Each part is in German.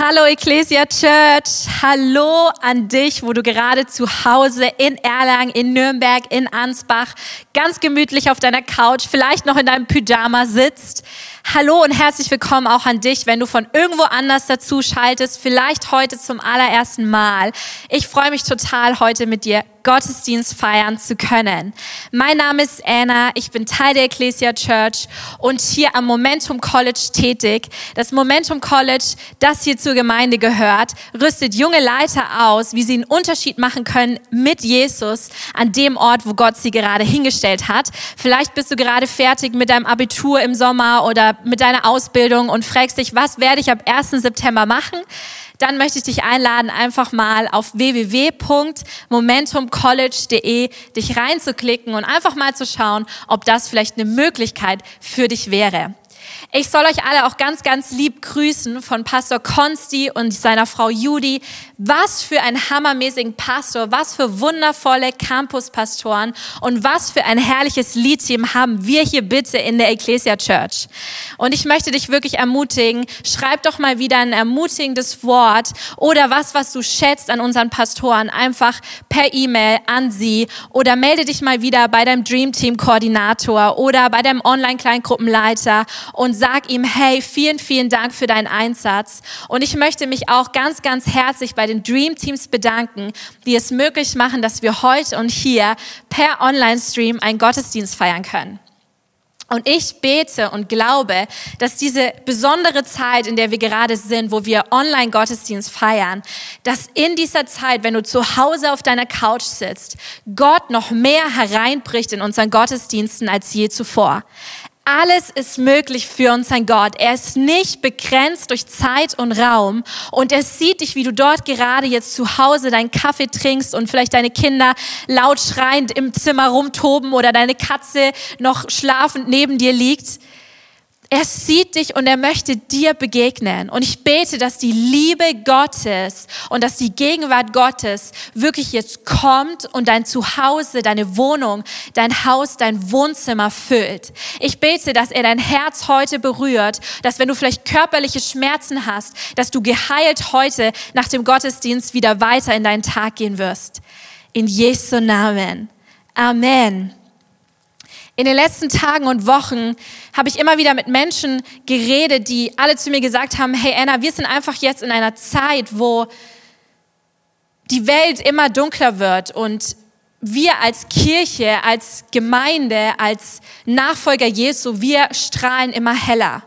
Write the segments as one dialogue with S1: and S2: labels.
S1: Hallo Ecclesia Church, hallo an dich, wo du gerade zu Hause in Erlangen, in Nürnberg, in Ansbach, ganz gemütlich auf deiner Couch, vielleicht noch in deinem Pyjama sitzt. Hallo und herzlich willkommen auch an dich, wenn du von irgendwo anders dazu schaltest, vielleicht heute zum allerersten Mal. Ich freue mich total, heute mit dir Gottesdienst feiern zu können. Mein Name ist Anna, ich bin Teil der Ecclesia Church und hier am Momentum College tätig. Das Momentum College, das hier zur Gemeinde gehört, rüstet junge Leiter aus, wie sie einen Unterschied machen können mit Jesus an dem Ort, wo Gott sie gerade hingestellt hat. Vielleicht bist du gerade fertig mit deinem Abitur im Sommer oder mit deiner Ausbildung und fragst dich, was werde ich ab 1. September machen? Dann möchte ich dich einladen, einfach mal auf www.momentumcollege.de dich reinzuklicken und einfach mal zu schauen, ob das vielleicht eine Möglichkeit für dich wäre. Ich soll euch alle auch ganz, ganz lieb grüßen von Pastor Konsti und seiner Frau Judy. Was für ein hammermäßigen Pastor, was für wundervolle Campuspastoren und was für ein herrliches Liedteam haben wir hier bitte in der Ecclesia Church. Und ich möchte dich wirklich ermutigen, schreib doch mal wieder ein ermutigendes Wort oder was, was du schätzt an unseren Pastoren, einfach per E-Mail an sie oder melde dich mal wieder bei deinem Dream Team Koordinator oder bei deinem Online-Kleingruppenleiter und sag ihm, hey, vielen, vielen Dank für deinen Einsatz. Und ich möchte mich auch ganz, ganz herzlich bei den Dream Teams bedanken, die es möglich machen, dass wir heute und hier per Online-Stream einen Gottesdienst feiern können. Und ich bete und glaube, dass diese besondere Zeit, in der wir gerade sind, wo wir Online-Gottesdienst feiern, dass in dieser Zeit, wenn du zu Hause auf deiner Couch sitzt, Gott noch mehr hereinbricht in unseren Gottesdiensten als je zuvor. Alles ist möglich für unseren Gott. Er ist nicht begrenzt durch Zeit und Raum. Und er sieht dich, wie du dort gerade jetzt zu Hause deinen Kaffee trinkst und vielleicht deine Kinder laut schreiend im Zimmer rumtoben oder deine Katze noch schlafend neben dir liegt. Er sieht dich und er möchte dir begegnen. Und ich bete, dass die Liebe Gottes und dass die Gegenwart Gottes wirklich jetzt kommt und dein Zuhause, deine Wohnung, dein Haus, dein Wohnzimmer füllt. Ich bete, dass er dein Herz heute berührt, dass wenn du vielleicht körperliche Schmerzen hast, dass du geheilt heute nach dem Gottesdienst wieder weiter in deinen Tag gehen wirst. In Jesu Namen. Amen. In den letzten Tagen und Wochen habe ich immer wieder mit Menschen geredet, die alle zu mir gesagt haben, hey Anna, wir sind einfach jetzt in einer Zeit, wo die Welt immer dunkler wird und wir als Kirche, als Gemeinde, als Nachfolger Jesu, wir strahlen immer heller.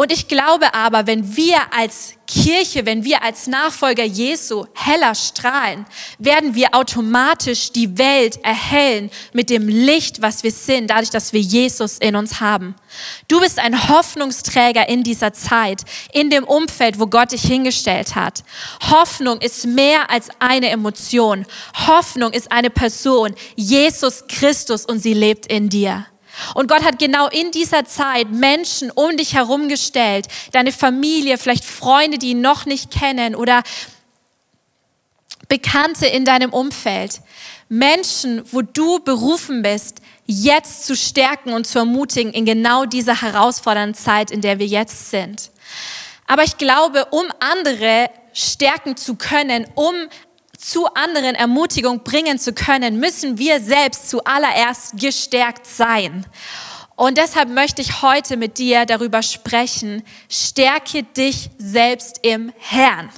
S1: Und ich glaube aber, wenn wir als Kirche, wenn wir als Nachfolger Jesu heller strahlen, werden wir automatisch die Welt erhellen mit dem Licht, was wir sind, dadurch, dass wir Jesus in uns haben. Du bist ein Hoffnungsträger in dieser Zeit, in dem Umfeld, wo Gott dich hingestellt hat. Hoffnung ist mehr als eine Emotion. Hoffnung ist eine Person, Jesus Christus, und sie lebt in dir. Und Gott hat genau in dieser Zeit Menschen um dich herum gestellt, deine Familie, vielleicht Freunde, die ihn noch nicht kennen oder Bekannte in deinem Umfeld. Menschen, wo du berufen bist, jetzt zu stärken und zu ermutigen in genau dieser herausfordernden Zeit, in der wir jetzt sind. Aber ich glaube, um andere stärken zu können, um zu anderen Ermutigung bringen zu können, müssen wir selbst zuallererst gestärkt sein. Und deshalb möchte ich heute mit dir darüber sprechen, stärke dich selbst im Herrn.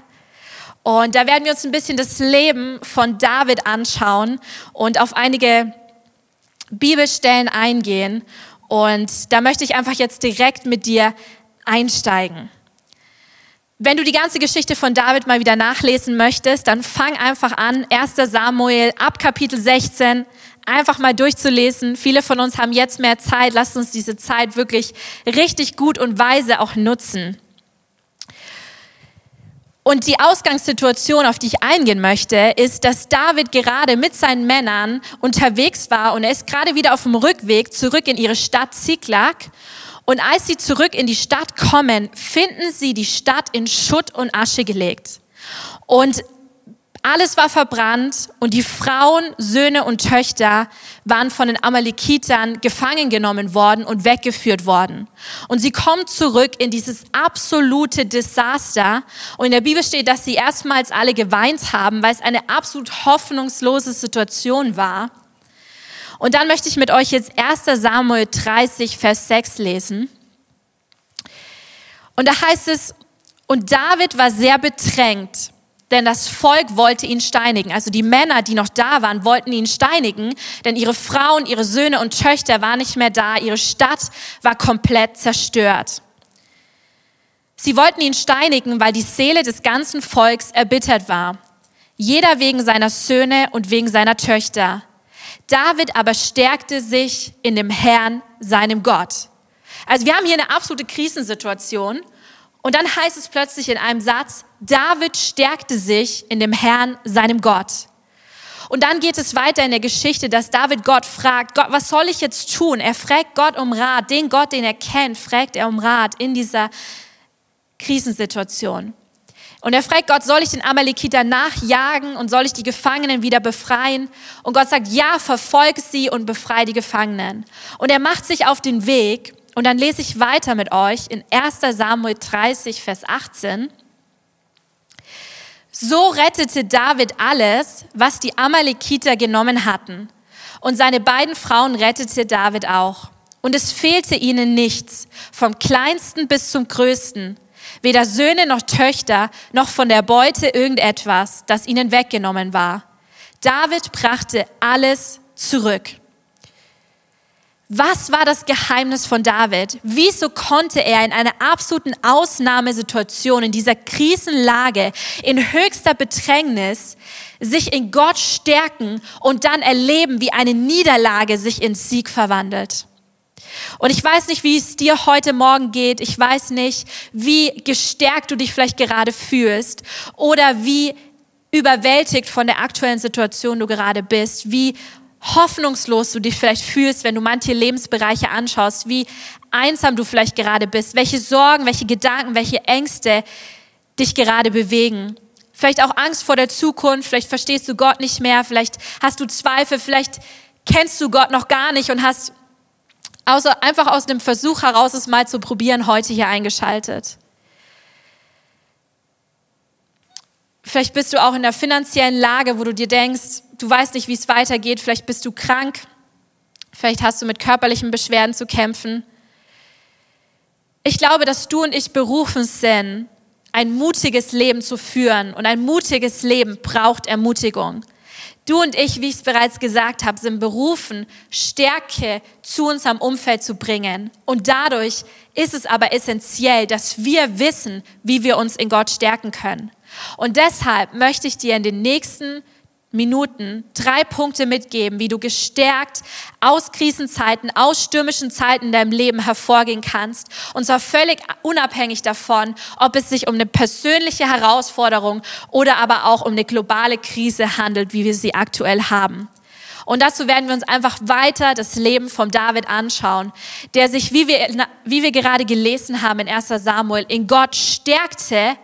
S1: Und da werden wir uns ein bisschen das Leben von David anschauen und auf einige Bibelstellen eingehen. Und da möchte ich einfach jetzt direkt mit dir einsteigen. Wenn du die ganze Geschichte von David mal wieder nachlesen möchtest, dann fang einfach an, 1 Samuel ab Kapitel 16 einfach mal durchzulesen. Viele von uns haben jetzt mehr Zeit. Lasst uns diese Zeit wirklich richtig gut und weise auch nutzen. Und die Ausgangssituation, auf die ich eingehen möchte, ist, dass David gerade mit seinen Männern unterwegs war und er ist gerade wieder auf dem Rückweg zurück in ihre Stadt Ziklag. Und als sie zurück in die Stadt kommen, finden sie die Stadt in Schutt und Asche gelegt. Und Alles war verbrannt und die Frauen, Söhne und Töchter waren von den Amalekitern gefangen genommen worden und weggeführt worden. Und sie kommen zurück in dieses absolute Desaster. Und in der Bibel steht, dass sie erstmals alle geweint haben, weil es eine absolut hoffnungslose Situation war. Und dann möchte ich mit euch jetzt 1 Samuel 30, Vers 6 lesen. Und da heißt es, und David war sehr bedrängt denn das Volk wollte ihn steinigen. Also die Männer, die noch da waren, wollten ihn steinigen, denn ihre Frauen, ihre Söhne und Töchter waren nicht mehr da. Ihre Stadt war komplett zerstört. Sie wollten ihn steinigen, weil die Seele des ganzen Volks erbittert war. Jeder wegen seiner Söhne und wegen seiner Töchter. David aber stärkte sich in dem Herrn, seinem Gott. Also wir haben hier eine absolute Krisensituation. Und dann heißt es plötzlich in einem Satz, David stärkte sich in dem Herrn, seinem Gott. Und dann geht es weiter in der Geschichte, dass David Gott fragt, Gott, was soll ich jetzt tun? Er fragt Gott um Rat, den Gott, den er kennt, fragt er um Rat in dieser Krisensituation. Und er fragt Gott, soll ich den Amalekiter nachjagen und soll ich die Gefangenen wieder befreien? Und Gott sagt, ja, verfolge sie und befreie die Gefangenen. Und er macht sich auf den Weg und dann lese ich weiter mit euch in 1 Samuel 30, Vers 18. So rettete David alles, was die Amalekiter genommen hatten. Und seine beiden Frauen rettete David auch. Und es fehlte ihnen nichts, vom kleinsten bis zum größten. Weder Söhne noch Töchter, noch von der Beute irgendetwas, das ihnen weggenommen war. David brachte alles zurück. Was war das Geheimnis von David? Wieso konnte er in einer absoluten Ausnahmesituation, in dieser Krisenlage, in höchster Bedrängnis, sich in Gott stärken und dann erleben, wie eine Niederlage sich in Sieg verwandelt? Und ich weiß nicht, wie es dir heute Morgen geht. Ich weiß nicht, wie gestärkt du dich vielleicht gerade fühlst oder wie überwältigt von der aktuellen Situation du gerade bist, wie hoffnungslos du dich vielleicht fühlst, wenn du manche Lebensbereiche anschaust, wie einsam du vielleicht gerade bist, welche Sorgen, welche Gedanken, welche Ängste dich gerade bewegen. Vielleicht auch Angst vor der Zukunft, vielleicht verstehst du Gott nicht mehr, vielleicht hast du Zweifel, vielleicht kennst du Gott noch gar nicht und hast außer einfach aus dem Versuch heraus, es mal zu probieren, heute hier eingeschaltet. Vielleicht bist du auch in der finanziellen Lage, wo du dir denkst, du weißt nicht, wie es weitergeht, vielleicht bist du krank, vielleicht hast du mit körperlichen Beschwerden zu kämpfen. Ich glaube, dass du und ich berufen sind, ein mutiges Leben zu führen und ein mutiges Leben braucht Ermutigung. Du und ich, wie ich es bereits gesagt habe, sind berufen, Stärke zu unserem Umfeld zu bringen. Und dadurch ist es aber essentiell, dass wir wissen, wie wir uns in Gott stärken können. Und deshalb möchte ich dir in den nächsten Minuten drei Punkte mitgeben, wie du gestärkt aus Krisenzeiten, aus stürmischen Zeiten in deinem Leben hervorgehen kannst. Und zwar völlig unabhängig davon, ob es sich um eine persönliche Herausforderung oder aber auch um eine globale Krise handelt, wie wir sie aktuell haben. Und dazu werden wir uns einfach weiter das Leben von David anschauen, der sich, wie wir, wie wir gerade gelesen haben in 1 Samuel, in Gott stärkte,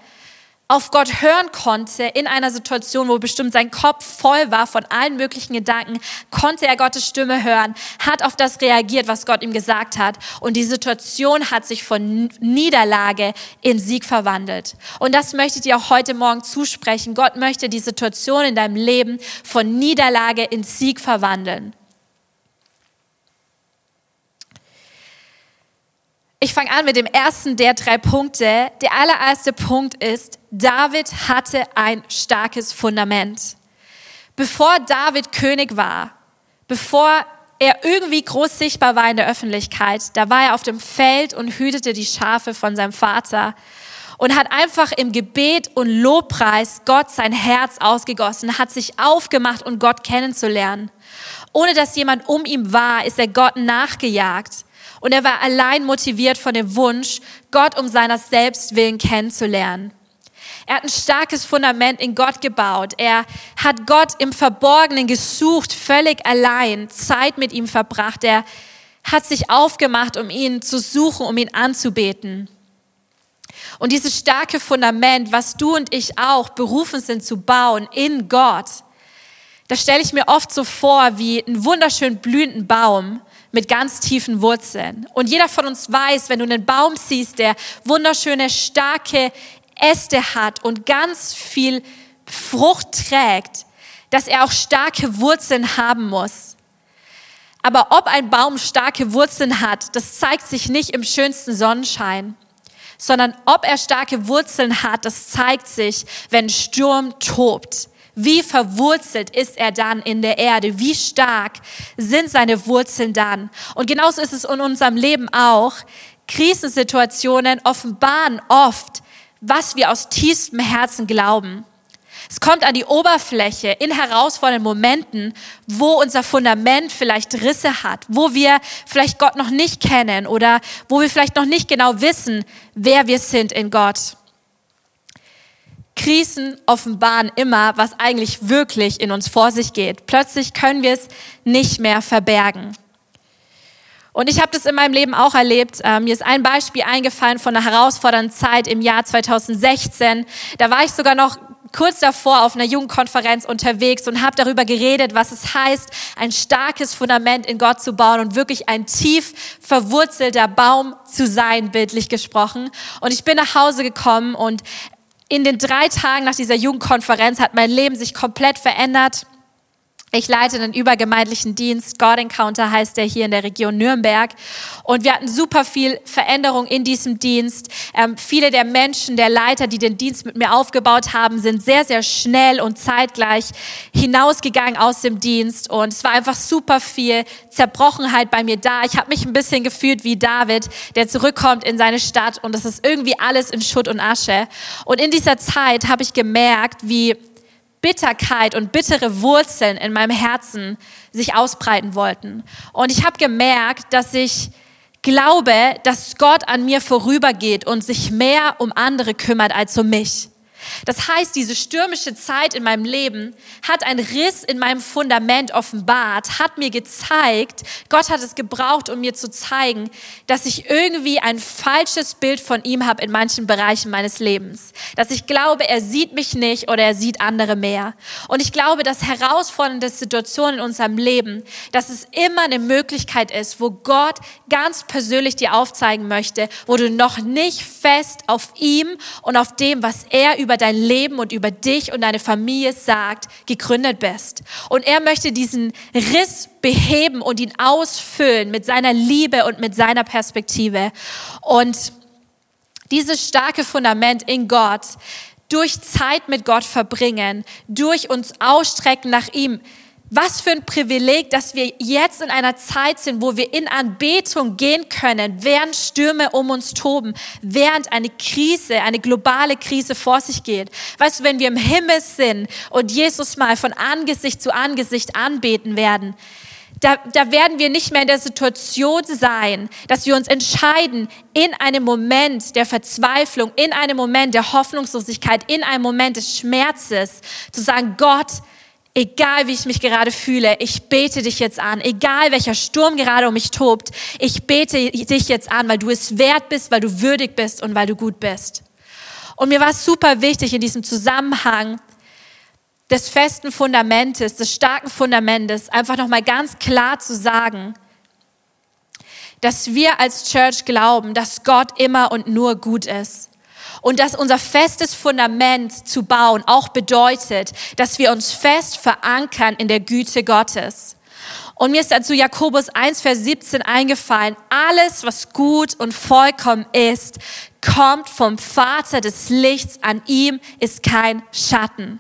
S1: auf Gott hören konnte in einer Situation, wo bestimmt sein Kopf voll war von allen möglichen Gedanken, konnte er Gottes Stimme hören, hat auf das reagiert, was Gott ihm gesagt hat. Und die Situation hat sich von Niederlage in Sieg verwandelt. Und das möchte ich dir auch heute Morgen zusprechen. Gott möchte die Situation in deinem Leben von Niederlage in Sieg verwandeln. Ich fange an mit dem ersten der drei Punkte. Der allererste Punkt ist, David hatte ein starkes Fundament. Bevor David König war, bevor er irgendwie groß sichtbar war in der Öffentlichkeit, da war er auf dem Feld und hütete die Schafe von seinem Vater und hat einfach im Gebet und Lobpreis Gott sein Herz ausgegossen, hat sich aufgemacht, um Gott kennenzulernen. Ohne dass jemand um ihm war, ist er Gott nachgejagt. Und er war allein motiviert von dem Wunsch, Gott um seiner selbst willen kennenzulernen. Er hat ein starkes Fundament in Gott gebaut. Er hat Gott im Verborgenen gesucht, völlig allein, Zeit mit ihm verbracht. Er hat sich aufgemacht, um ihn zu suchen, um ihn anzubeten. Und dieses starke Fundament, was du und ich auch berufen sind zu bauen in Gott, das stelle ich mir oft so vor wie einen wunderschön blühenden Baum mit ganz tiefen Wurzeln. Und jeder von uns weiß, wenn du einen Baum siehst, der wunderschöne, starke Äste hat und ganz viel Frucht trägt, dass er auch starke Wurzeln haben muss. Aber ob ein Baum starke Wurzeln hat, das zeigt sich nicht im schönsten Sonnenschein, sondern ob er starke Wurzeln hat, das zeigt sich, wenn Sturm tobt. Wie verwurzelt ist er dann in der Erde? Wie stark sind seine Wurzeln dann? Und genauso ist es in unserem Leben auch. Krisensituationen offenbaren oft, was wir aus tiefstem Herzen glauben. Es kommt an die Oberfläche in herausfordernden Momenten, wo unser Fundament vielleicht Risse hat, wo wir vielleicht Gott noch nicht kennen oder wo wir vielleicht noch nicht genau wissen, wer wir sind in Gott. Krisen offenbaren immer, was eigentlich wirklich in uns vor sich geht. Plötzlich können wir es nicht mehr verbergen. Und ich habe das in meinem Leben auch erlebt. Ähm, mir ist ein Beispiel eingefallen von einer herausfordernden Zeit im Jahr 2016. Da war ich sogar noch kurz davor auf einer Jugendkonferenz unterwegs und habe darüber geredet, was es heißt, ein starkes Fundament in Gott zu bauen und wirklich ein tief verwurzelter Baum zu sein, bildlich gesprochen. Und ich bin nach Hause gekommen und in den drei Tagen nach dieser Jugendkonferenz hat mein Leben sich komplett verändert. Ich leite einen übergemeindlichen Dienst. God Encounter heißt der hier in der Region Nürnberg. Und wir hatten super viel Veränderung in diesem Dienst. Ähm, viele der Menschen, der Leiter, die den Dienst mit mir aufgebaut haben, sind sehr, sehr schnell und zeitgleich hinausgegangen aus dem Dienst. Und es war einfach super viel Zerbrochenheit bei mir da. Ich habe mich ein bisschen gefühlt wie David, der zurückkommt in seine Stadt und es ist irgendwie alles in Schutt und Asche. Und in dieser Zeit habe ich gemerkt, wie Bitterkeit und bittere Wurzeln in meinem Herzen sich ausbreiten wollten. Und ich habe gemerkt, dass ich glaube, dass Gott an mir vorübergeht und sich mehr um andere kümmert als um mich. Das heißt, diese stürmische Zeit in meinem Leben hat einen Riss in meinem Fundament offenbart, hat mir gezeigt, Gott hat es gebraucht, um mir zu zeigen, dass ich irgendwie ein falsches Bild von ihm habe in manchen Bereichen meines Lebens. Dass ich glaube, er sieht mich nicht oder er sieht andere mehr. Und ich glaube, dass herausfordernde Situationen in unserem Leben, dass es immer eine Möglichkeit ist, wo Gott ganz persönlich dir aufzeigen möchte, wo du noch nicht fest auf ihm und auf dem, was er über dein Leben und über dich und deine Familie sagt, gegründet bist. Und er möchte diesen Riss beheben und ihn ausfüllen mit seiner Liebe und mit seiner Perspektive. Und dieses starke Fundament in Gott, durch Zeit mit Gott verbringen, durch uns ausstrecken nach ihm, was für ein Privileg, dass wir jetzt in einer Zeit sind, wo wir in Anbetung gehen können, während Stürme um uns toben, während eine Krise, eine globale Krise vor sich geht. Weißt du, wenn wir im Himmel sind und Jesus mal von Angesicht zu Angesicht anbeten werden, da, da werden wir nicht mehr in der Situation sein, dass wir uns entscheiden, in einem Moment der Verzweiflung, in einem Moment der Hoffnungslosigkeit, in einem Moment des Schmerzes, zu sagen, Gott, Egal wie ich mich gerade fühle, ich bete dich jetzt an. Egal welcher Sturm gerade um mich tobt, ich bete dich jetzt an, weil du es wert bist, weil du würdig bist und weil du gut bist. Und mir war es super wichtig in diesem Zusammenhang des festen Fundamentes, des starken Fundamentes, einfach nochmal ganz klar zu sagen, dass wir als Church glauben, dass Gott immer und nur gut ist. Und dass unser festes Fundament zu bauen auch bedeutet, dass wir uns fest verankern in der Güte Gottes. Und mir ist dazu Jakobus 1, Vers 17 eingefallen. Alles, was gut und vollkommen ist, kommt vom Vater des Lichts. An ihm ist kein Schatten.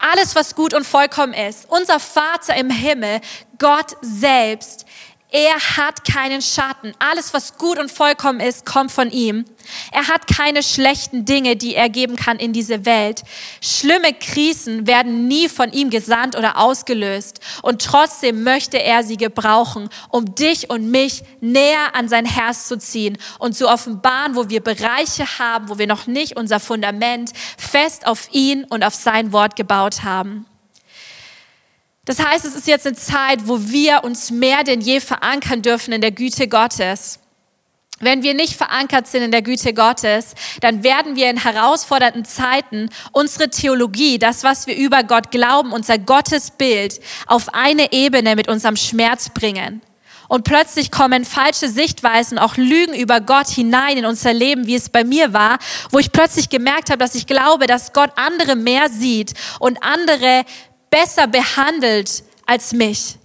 S1: Alles, was gut und vollkommen ist. Unser Vater im Himmel, Gott selbst, er hat keinen Schatten. Alles, was gut und vollkommen ist, kommt von ihm. Er hat keine schlechten Dinge, die er geben kann in diese Welt. Schlimme Krisen werden nie von ihm gesandt oder ausgelöst. Und trotzdem möchte er sie gebrauchen, um dich und mich näher an sein Herz zu ziehen und zu offenbaren, wo wir Bereiche haben, wo wir noch nicht unser Fundament fest auf ihn und auf sein Wort gebaut haben. Das heißt, es ist jetzt eine Zeit, wo wir uns mehr denn je verankern dürfen in der Güte Gottes. wenn wir nicht verankert sind in der Güte Gottes, dann werden wir in herausfordernden Zeiten unsere Theologie, das, was wir über Gott glauben, unser Gottesbild auf eine Ebene mit unserem Schmerz bringen. Und plötzlich kommen falsche Sichtweisen, auch Lügen über Gott hinein in unser Leben, wie es bei mir war, wo ich plötzlich gemerkt habe, dass ich glaube, dass Gott andere mehr sieht und andere besser behandelt als mich.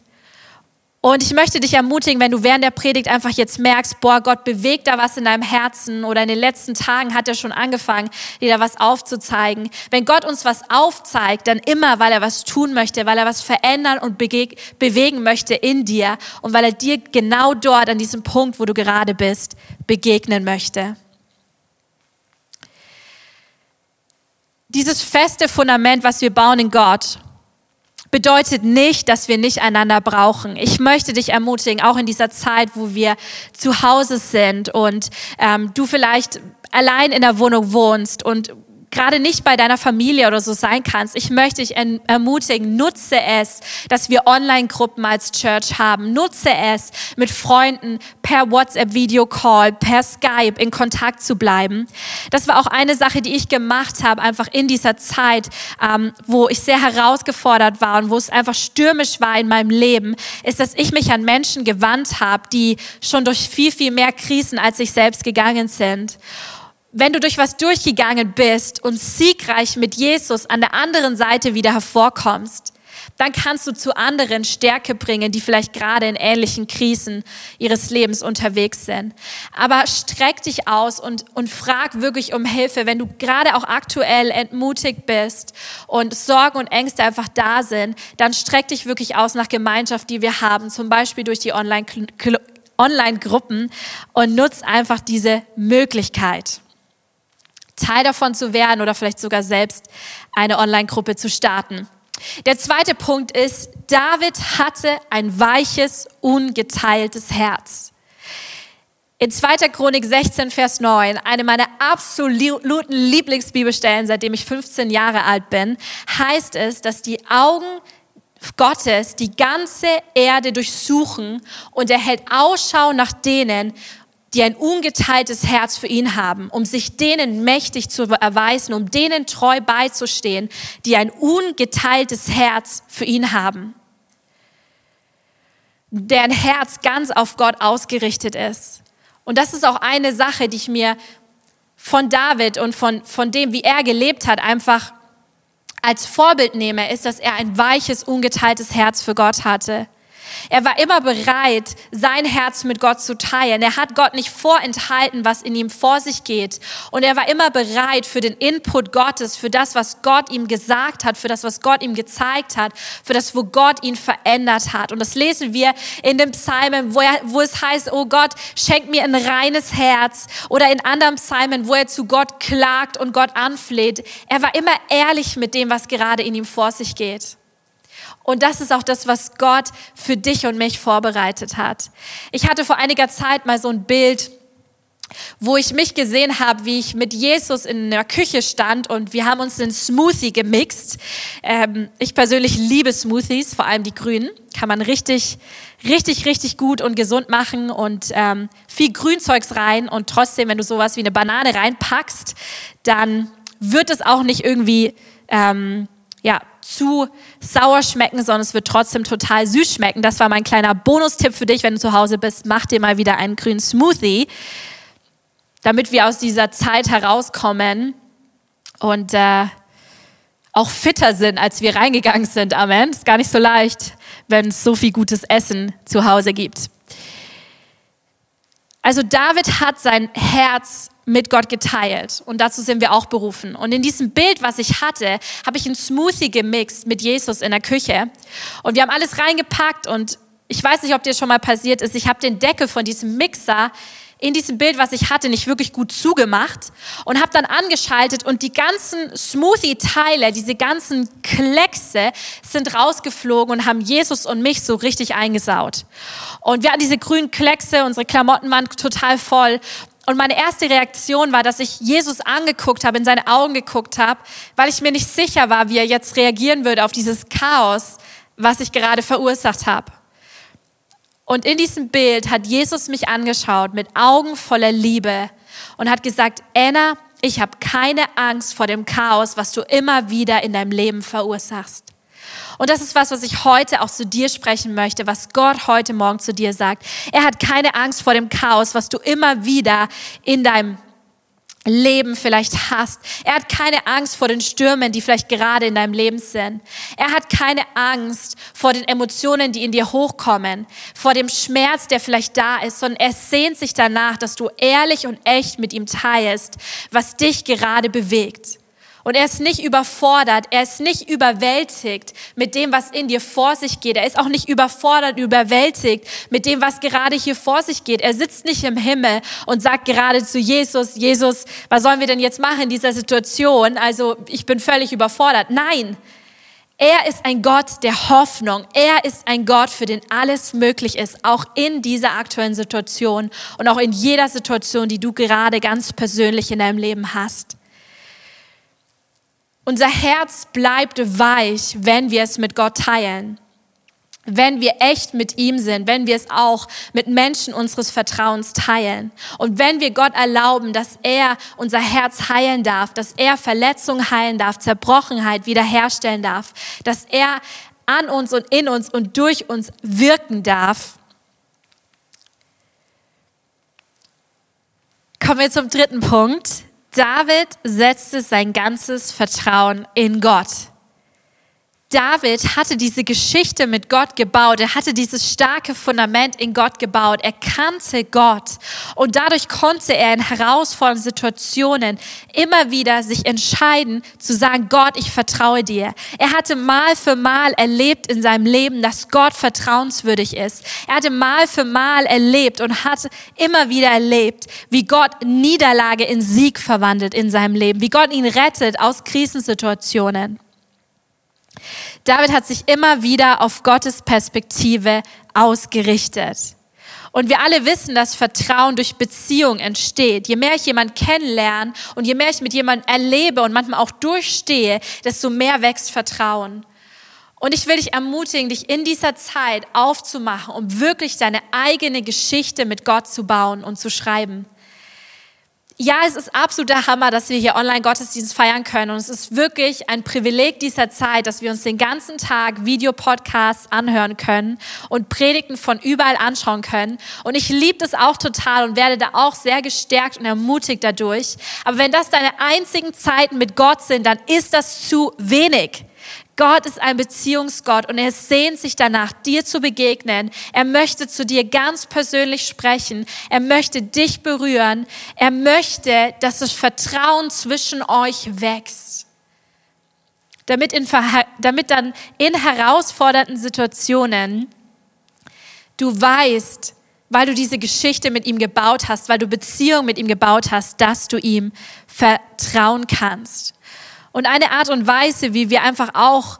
S1: Und ich möchte dich ermutigen, wenn du während der Predigt einfach jetzt merkst, boah, Gott bewegt da was in deinem Herzen oder in den letzten Tagen hat er schon angefangen, dir da was aufzuzeigen. Wenn Gott uns was aufzeigt, dann immer, weil er was tun möchte, weil er was verändern und bewegen möchte in dir und weil er dir genau dort an diesem Punkt, wo du gerade bist, begegnen möchte. Dieses feste Fundament, was wir bauen in Gott, bedeutet nicht, dass wir nicht einander brauchen. Ich möchte dich ermutigen, auch in dieser Zeit, wo wir zu Hause sind und ähm, du vielleicht allein in der Wohnung wohnst und gerade nicht bei deiner Familie oder so sein kannst, ich möchte dich ermutigen, nutze es, dass wir Online-Gruppen als Church haben. Nutze es, mit Freunden per WhatsApp-Video-Call, per Skype in Kontakt zu bleiben. Das war auch eine Sache, die ich gemacht habe, einfach in dieser Zeit, ähm, wo ich sehr herausgefordert war und wo es einfach stürmisch war in meinem Leben, ist, dass ich mich an Menschen gewandt habe, die schon durch viel, viel mehr Krisen als ich selbst gegangen sind wenn du durch was durchgegangen bist und siegreich mit Jesus an der anderen Seite wieder hervorkommst, dann kannst du zu anderen Stärke bringen, die vielleicht gerade in ähnlichen Krisen ihres Lebens unterwegs sind. Aber streck dich aus und, und frag wirklich um Hilfe, wenn du gerade auch aktuell entmutigt bist und Sorgen und Ängste einfach da sind, dann streck dich wirklich aus nach Gemeinschaft, die wir haben, zum Beispiel durch die Online-Gruppen und nutz einfach diese Möglichkeit. Teil davon zu werden oder vielleicht sogar selbst eine Online-Gruppe zu starten. Der zweite Punkt ist, David hatte ein weiches, ungeteiltes Herz. In 2. Chronik 16, Vers 9, eine meiner absoluten Lieblingsbibelstellen, seitdem ich 15 Jahre alt bin, heißt es, dass die Augen Gottes die ganze Erde durchsuchen und er hält Ausschau nach denen, die ein ungeteiltes Herz für ihn haben, um sich denen mächtig zu erweisen, um denen treu beizustehen, die ein ungeteiltes Herz für ihn haben. Deren Herz ganz auf Gott ausgerichtet ist. Und das ist auch eine Sache, die ich mir von David und von, von dem, wie er gelebt hat, einfach als Vorbild nehme, ist, dass er ein weiches, ungeteiltes Herz für Gott hatte. Er war immer bereit, sein Herz mit Gott zu teilen. Er hat Gott nicht vorenthalten, was in ihm vor sich geht. Und er war immer bereit für den Input Gottes, für das, was Gott ihm gesagt hat, für das, was Gott ihm gezeigt hat, für das, wo Gott ihn verändert hat. Und das lesen wir in dem Psalmen, wo, er, wo es heißt, oh Gott, schenk mir ein reines Herz. Oder in anderen Psalmen, wo er zu Gott klagt und Gott anfleht. Er war immer ehrlich mit dem, was gerade in ihm vor sich geht. Und das ist auch das, was Gott für dich und mich vorbereitet hat. Ich hatte vor einiger Zeit mal so ein Bild, wo ich mich gesehen habe, wie ich mit Jesus in der Küche stand und wir haben uns einen Smoothie gemixt. Ähm, ich persönlich liebe Smoothies, vor allem die grünen. Kann man richtig, richtig, richtig gut und gesund machen und ähm, viel Grünzeugs rein und trotzdem, wenn du sowas wie eine Banane reinpackst, dann wird es auch nicht irgendwie ähm, ja, zu sauer schmecken, sondern es wird trotzdem total süß schmecken. Das war mein kleiner Bonustipp für dich, wenn du zu Hause bist. Mach dir mal wieder einen grünen Smoothie, damit wir aus dieser Zeit herauskommen und äh, auch fitter sind, als wir reingegangen sind. Amen. Ist gar nicht so leicht, wenn es so viel gutes Essen zu Hause gibt. Also David hat sein Herz mit Gott geteilt und dazu sind wir auch berufen. Und in diesem Bild, was ich hatte, habe ich einen Smoothie gemixt mit Jesus in der Küche und wir haben alles reingepackt und ich weiß nicht, ob dir schon mal passiert ist, ich habe den Deckel von diesem Mixer in diesem Bild, was ich hatte, nicht wirklich gut zugemacht und habe dann angeschaltet und die ganzen Smoothie-Teile, diese ganzen Kleckse sind rausgeflogen und haben Jesus und mich so richtig eingesaut. Und wir hatten diese grünen Kleckse, unsere Klamotten waren total voll und meine erste Reaktion war, dass ich Jesus angeguckt habe, in seine Augen geguckt habe, weil ich mir nicht sicher war, wie er jetzt reagieren würde auf dieses Chaos, was ich gerade verursacht habe. Und in diesem Bild hat Jesus mich angeschaut mit Augen voller Liebe und hat gesagt, Anna, ich habe keine Angst vor dem Chaos, was du immer wieder in deinem Leben verursachst. Und das ist was, was ich heute auch zu dir sprechen möchte, was Gott heute Morgen zu dir sagt. Er hat keine Angst vor dem Chaos, was du immer wieder in deinem Leben vielleicht hast. Er hat keine Angst vor den Stürmen, die vielleicht gerade in deinem Leben sind. Er hat keine Angst vor den Emotionen, die in dir hochkommen, vor dem Schmerz, der vielleicht da ist, sondern er sehnt sich danach, dass du ehrlich und echt mit ihm teilst, was dich gerade bewegt. Und er ist nicht überfordert, er ist nicht überwältigt mit dem, was in dir vor sich geht. Er ist auch nicht überfordert, überwältigt mit dem, was gerade hier vor sich geht. Er sitzt nicht im Himmel und sagt gerade zu Jesus, Jesus, was sollen wir denn jetzt machen in dieser Situation? Also ich bin völlig überfordert. Nein, er ist ein Gott der Hoffnung. Er ist ein Gott, für den alles möglich ist, auch in dieser aktuellen Situation und auch in jeder Situation, die du gerade ganz persönlich in deinem Leben hast. Unser Herz bleibt weich, wenn wir es mit Gott teilen. Wenn wir echt mit ihm sind, wenn wir es auch mit Menschen unseres Vertrauens teilen. Und wenn wir Gott erlauben, dass er unser Herz heilen darf, dass er Verletzungen heilen darf, Zerbrochenheit wiederherstellen darf, dass er an uns und in uns und durch uns wirken darf. Kommen wir zum dritten Punkt. David setzte sein ganzes Vertrauen in Gott. David hatte diese Geschichte mit Gott gebaut. Er hatte dieses starke Fundament in Gott gebaut. Er kannte Gott. Und dadurch konnte er in herausfordernden Situationen immer wieder sich entscheiden zu sagen, Gott, ich vertraue dir. Er hatte mal für mal erlebt in seinem Leben, dass Gott vertrauenswürdig ist. Er hatte mal für mal erlebt und hat immer wieder erlebt, wie Gott Niederlage in Sieg verwandelt in seinem Leben, wie Gott ihn rettet aus Krisensituationen. David hat sich immer wieder auf Gottes Perspektive ausgerichtet. Und wir alle wissen, dass Vertrauen durch Beziehung entsteht. Je mehr ich jemanden kennenlerne und je mehr ich mit jemandem erlebe und manchmal auch durchstehe, desto mehr wächst Vertrauen. Und ich will dich ermutigen, dich in dieser Zeit aufzumachen, um wirklich deine eigene Geschichte mit Gott zu bauen und zu schreiben ja, es ist absoluter Hammer, dass wir hier Online-Gottesdienst feiern können. Und es ist wirklich ein Privileg dieser Zeit, dass wir uns den ganzen Tag Videopodcasts anhören können und Predigten von überall anschauen können. Und ich liebe das auch total und werde da auch sehr gestärkt und ermutigt dadurch. Aber wenn das deine einzigen Zeiten mit Gott sind, dann ist das zu wenig. Gott ist ein Beziehungsgott und er sehnt sich danach, dir zu begegnen. Er möchte zu dir ganz persönlich sprechen. Er möchte dich berühren. Er möchte, dass das Vertrauen zwischen euch wächst. Damit, in, damit dann in herausfordernden Situationen du weißt, weil du diese Geschichte mit ihm gebaut hast, weil du Beziehung mit ihm gebaut hast, dass du ihm vertrauen kannst. Und eine Art und Weise, wie wir einfach auch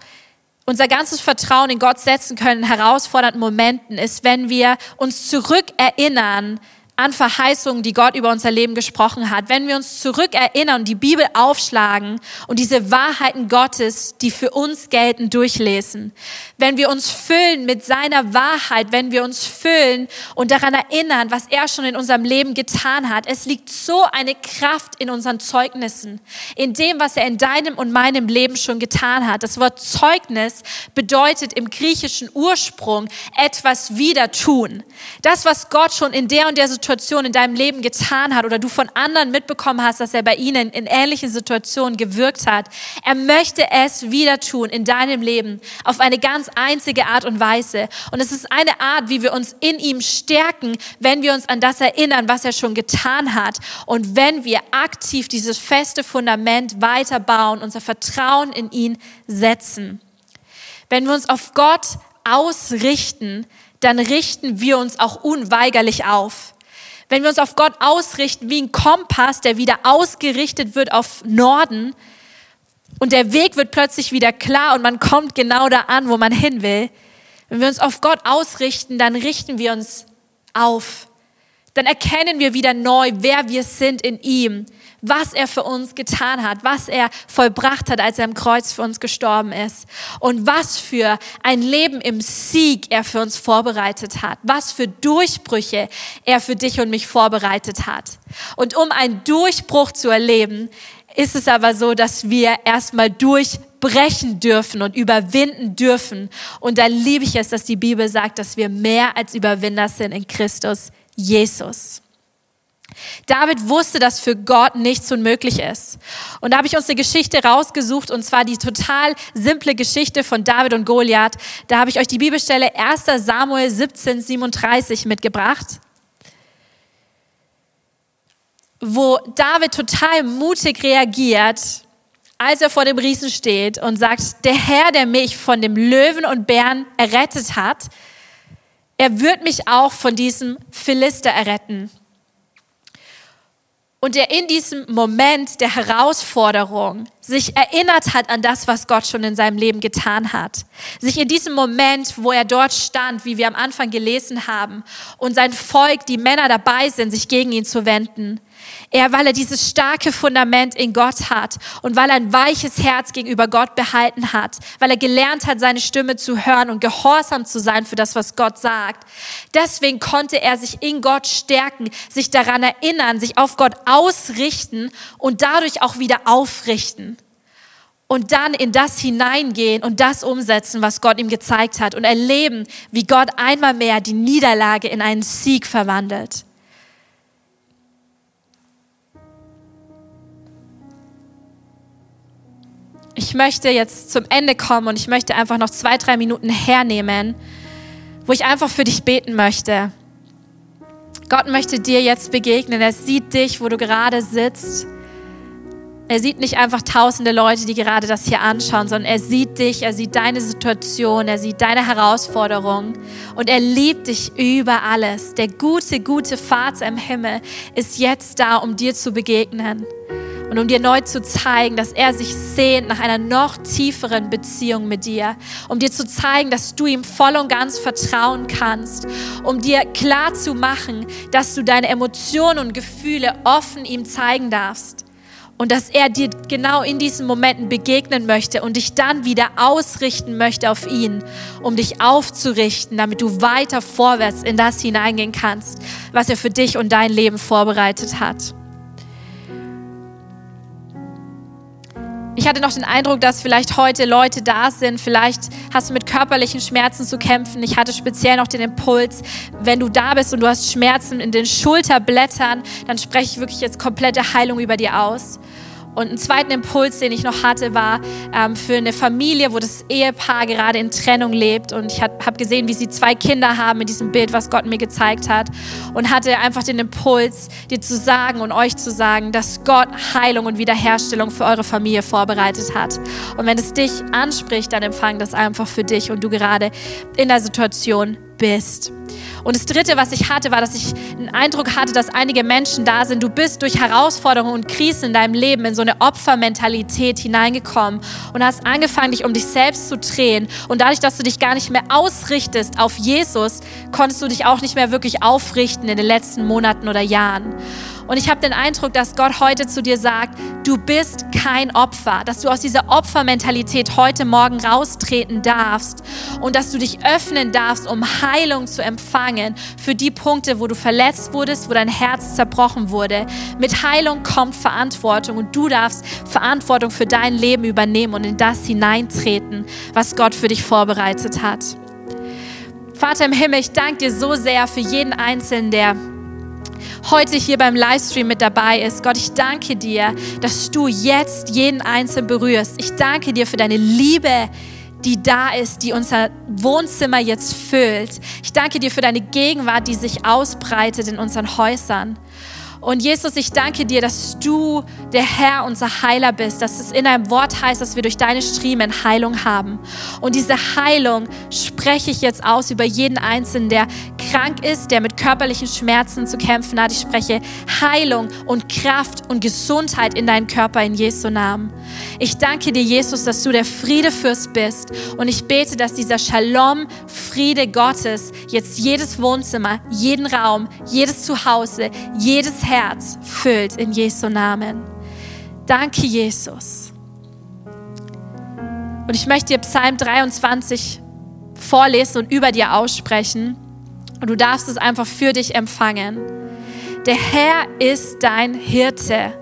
S1: unser ganzes Vertrauen in Gott setzen können in herausfordernden Momenten, ist, wenn wir uns zurückerinnern an Verheißungen, die Gott über unser Leben gesprochen hat. Wenn wir uns zurückerinnern die Bibel aufschlagen und diese Wahrheiten Gottes, die für uns gelten, durchlesen. Wenn wir uns füllen mit seiner Wahrheit, wenn wir uns füllen und daran erinnern, was er schon in unserem Leben getan hat. Es liegt so eine Kraft in unseren Zeugnissen, in dem, was er in deinem und meinem Leben schon getan hat. Das Wort Zeugnis bedeutet im griechischen Ursprung etwas wieder tun. Das, was Gott schon in der und der Situation Situation in deinem Leben getan hat oder du von anderen mitbekommen hast, dass er bei ihnen in ähnlichen Situationen gewirkt hat. Er möchte es wieder tun in deinem Leben auf eine ganz einzige Art und Weise. Und es ist eine Art, wie wir uns in ihm stärken, wenn wir uns an das erinnern, was er schon getan hat. Und wenn wir aktiv dieses feste Fundament weiterbauen, unser Vertrauen in ihn setzen. Wenn wir uns auf Gott ausrichten, dann richten wir uns auch unweigerlich auf. Wenn wir uns auf Gott ausrichten wie ein Kompass, der wieder ausgerichtet wird auf Norden und der Weg wird plötzlich wieder klar und man kommt genau da an, wo man hin will. Wenn wir uns auf Gott ausrichten, dann richten wir uns auf. dann erkennen wir wieder neu, wer wir sind in ihm, was er für uns getan hat, was er vollbracht hat, als er am Kreuz für uns gestorben ist und was für ein Leben im Sieg er für uns vorbereitet hat, was für Durchbrüche er für dich und mich vorbereitet hat. Und um einen Durchbruch zu erleben, ist es aber so, dass wir erstmal durchbrechen dürfen und überwinden dürfen. Und da liebe ich es, dass die Bibel sagt, dass wir mehr als Überwinder sind in Christus Jesus. David wusste, dass für Gott nichts unmöglich ist. Und da habe ich uns eine Geschichte rausgesucht, und zwar die total simple Geschichte von David und Goliath. Da habe ich euch die Bibelstelle 1 Samuel 17, 37 mitgebracht, wo David total mutig reagiert, als er vor dem Riesen steht und sagt, der Herr, der mich von dem Löwen und Bären errettet hat, er wird mich auch von diesem Philister erretten. Und der in diesem Moment der Herausforderung sich erinnert hat an das, was Gott schon in seinem Leben getan hat. Sich in diesem Moment, wo er dort stand, wie wir am Anfang gelesen haben, und sein Volk, die Männer dabei sind, sich gegen ihn zu wenden, er, weil er dieses starke Fundament in Gott hat und weil er ein weiches Herz gegenüber Gott behalten hat, weil er gelernt hat, seine Stimme zu hören und gehorsam zu sein für das, was Gott sagt. Deswegen konnte er sich in Gott stärken, sich daran erinnern, sich auf Gott ausrichten und dadurch auch wieder aufrichten. Und dann in das hineingehen und das umsetzen, was Gott ihm gezeigt hat und erleben, wie Gott einmal mehr die Niederlage in einen Sieg verwandelt. Ich möchte jetzt zum Ende kommen und ich möchte einfach noch zwei, drei Minuten hernehmen, wo ich einfach für dich beten möchte. Gott möchte dir jetzt begegnen. Er sieht dich, wo du gerade sitzt. Er sieht nicht einfach tausende Leute, die gerade das hier anschauen, sondern er sieht dich, er sieht deine Situation, er sieht deine Herausforderungen und er liebt dich über alles. Der gute, gute Vater im Himmel ist jetzt da, um dir zu begegnen und um dir neu zu zeigen, dass er sich sehnt nach einer noch tieferen Beziehung mit dir, um dir zu zeigen, dass du ihm voll und ganz vertrauen kannst, um dir klar zu machen, dass du deine Emotionen und Gefühle offen ihm zeigen darfst. Und dass er dir genau in diesen Momenten begegnen möchte und dich dann wieder ausrichten möchte auf ihn, um dich aufzurichten, damit du weiter vorwärts in das hineingehen kannst, was er für dich und dein Leben vorbereitet hat. Ich hatte noch den Eindruck, dass vielleicht heute Leute da sind, vielleicht hast du mit körperlichen Schmerzen zu kämpfen. Ich hatte speziell noch den Impuls, wenn du da bist und du hast Schmerzen in den Schulterblättern, dann spreche ich wirklich jetzt komplette Heilung über dir aus. Und einen zweiten Impuls, den ich noch hatte, war ähm, für eine Familie, wo das Ehepaar gerade in Trennung lebt. Und ich habe hab gesehen, wie sie zwei Kinder haben in diesem Bild, was Gott mir gezeigt hat. Und hatte einfach den Impuls, dir zu sagen und euch zu sagen, dass Gott Heilung und Wiederherstellung für eure Familie vorbereitet hat. Und wenn es dich anspricht, dann empfang das einfach für dich und du gerade in der Situation bist. Und das Dritte, was ich hatte, war, dass ich einen Eindruck hatte, dass einige Menschen da sind. Du bist durch Herausforderungen und Krisen in deinem Leben in so eine Opfermentalität hineingekommen und hast angefangen, dich um dich selbst zu drehen. Und dadurch, dass du dich gar nicht mehr ausrichtest auf Jesus, konntest du dich auch nicht mehr wirklich aufrichten in den letzten Monaten oder Jahren. Und ich habe den Eindruck, dass Gott heute zu dir sagt, du bist kein Opfer, dass du aus dieser Opfermentalität heute Morgen raustreten darfst und dass du dich öffnen darfst, um Heilung zu empfangen für die Punkte, wo du verletzt wurdest, wo dein Herz zerbrochen wurde. Mit Heilung kommt Verantwortung und du darfst Verantwortung für dein Leben übernehmen und in das hineintreten, was Gott für dich vorbereitet hat. Vater im Himmel, ich danke dir so sehr für jeden Einzelnen, der heute hier beim Livestream mit dabei ist. Gott, ich danke dir, dass du jetzt jeden Einzelnen berührst. Ich danke dir für deine Liebe, die da ist, die unser Wohnzimmer jetzt füllt. Ich danke dir für deine Gegenwart, die sich ausbreitet in unseren Häusern. Und Jesus, ich danke dir, dass du der Herr, unser Heiler bist, dass es in deinem Wort heißt, dass wir durch deine Striemen Heilung haben. Und diese Heilung spreche ich jetzt aus über jeden Einzelnen, der krank ist, der mit körperlichen Schmerzen zu kämpfen hat. Ich spreche Heilung und Kraft und Gesundheit in deinen Körper in Jesu Namen. Ich danke dir, Jesus, dass du der Friedefürst bist. Und ich bete, dass dieser Shalom, Friede Gottes jetzt jedes Wohnzimmer, jeden Raum, jedes Zuhause, jedes Herz, Herz füllt in Jesu Namen. Danke, Jesus. Und ich möchte dir Psalm 23 vorlesen und über dir aussprechen. Und du darfst es einfach für dich empfangen. Der Herr ist dein Hirte.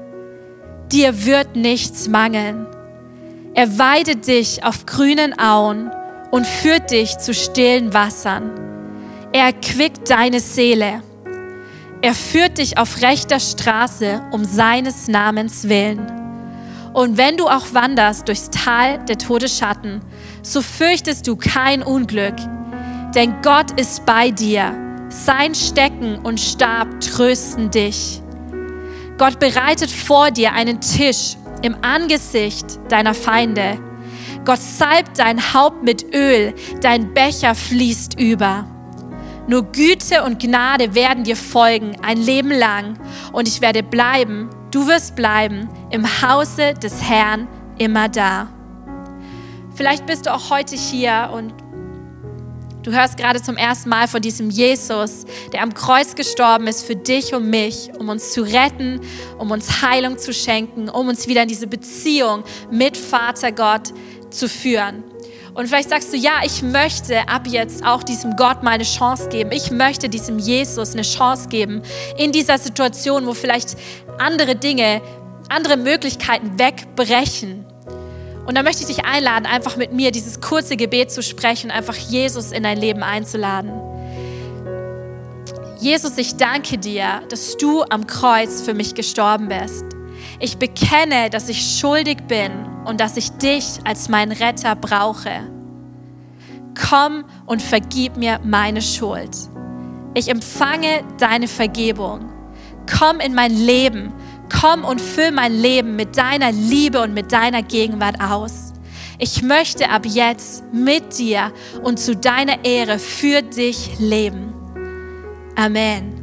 S1: Dir wird nichts mangeln. Er weidet dich auf grünen Auen und führt dich zu stillen Wassern. Er erquickt deine Seele. Er führt dich auf rechter Straße um seines Namens willen. Und wenn du auch wanderst durchs Tal der Todesschatten, so fürchtest du kein Unglück, denn Gott ist bei dir. Sein Stecken und Stab trösten dich. Gott bereitet vor dir einen Tisch im Angesicht deiner Feinde. Gott salbt dein Haupt mit Öl, dein Becher fließt über. Nur Güte und Gnade werden dir folgen ein Leben lang und ich werde bleiben, du wirst bleiben im Hause des Herrn immer da. Vielleicht bist du auch heute hier und du hörst gerade zum ersten Mal von diesem Jesus, der am Kreuz gestorben ist für dich und mich, um uns zu retten, um uns Heilung zu schenken, um uns wieder in diese Beziehung mit Vater Gott zu führen. Und vielleicht sagst du, ja, ich möchte ab jetzt auch diesem Gott mal eine Chance geben. Ich möchte diesem Jesus eine Chance geben in dieser Situation, wo vielleicht andere Dinge, andere Möglichkeiten wegbrechen. Und da möchte ich dich einladen, einfach mit mir dieses kurze Gebet zu sprechen und einfach Jesus in dein Leben einzuladen. Jesus, ich danke dir, dass du am Kreuz für mich gestorben bist. Ich bekenne, dass ich schuldig bin und dass ich dich als meinen Retter brauche. Komm und vergib mir meine Schuld. Ich empfange deine Vergebung. Komm in mein Leben. Komm und füll mein Leben mit deiner Liebe und mit deiner Gegenwart aus. Ich möchte ab jetzt mit dir und zu deiner Ehre für dich leben. Amen.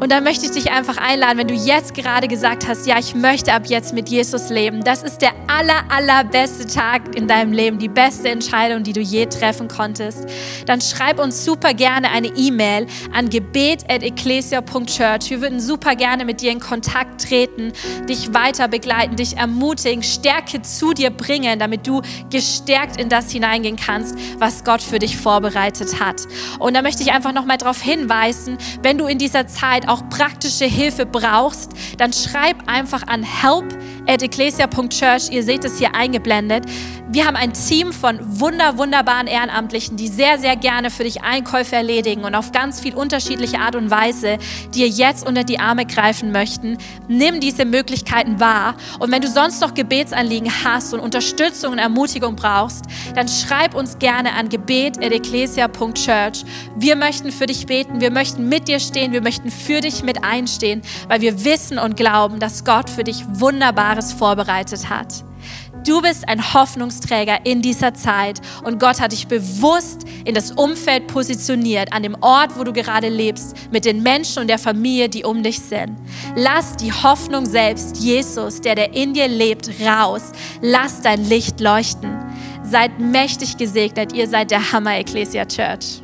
S1: Und da möchte ich dich einfach einladen, wenn du jetzt gerade gesagt hast, ja, ich möchte ab jetzt mit Jesus leben. Das ist der aller, allerbeste Tag in deinem Leben, die beste Entscheidung, die du je treffen konntest. Dann schreib uns super gerne eine E-Mail an gebet.ecclesia.church. Wir würden super gerne mit dir in Kontakt treten, dich weiter begleiten, dich ermutigen, Stärke zu dir bringen, damit du gestärkt in das hineingehen kannst, was Gott für dich vorbereitet hat. Und da möchte ich einfach nochmal darauf hinweisen, wenn du in dieser Zeit auch praktische Hilfe brauchst, dann schreib einfach an help at ecclesia.church. Ihr seht es hier eingeblendet. Wir haben ein Team von wunder, wunderbaren Ehrenamtlichen, die sehr, sehr gerne für dich Einkäufe erledigen und auf ganz viel unterschiedliche Art und Weise dir jetzt unter die Arme greifen möchten. Nimm diese Möglichkeiten wahr. Und wenn du sonst noch Gebetsanliegen hast und Unterstützung und Ermutigung brauchst, dann schreib uns gerne an gebet.ecclesia.church. Wir möchten für dich beten, wir möchten mit dir stehen, wir möchten für dich mit einstehen, weil wir wissen und glauben, dass Gott für dich Wunderbares vorbereitet hat. Du bist ein Hoffnungsträger in dieser Zeit und Gott hat dich bewusst in das Umfeld positioniert, an dem Ort, wo du gerade lebst, mit den Menschen und der Familie, die um dich sind. Lass die Hoffnung selbst, Jesus, der der in dir lebt, raus. Lass dein Licht leuchten. Seid mächtig gesegnet, ihr seid der Hammer Ecclesia Church.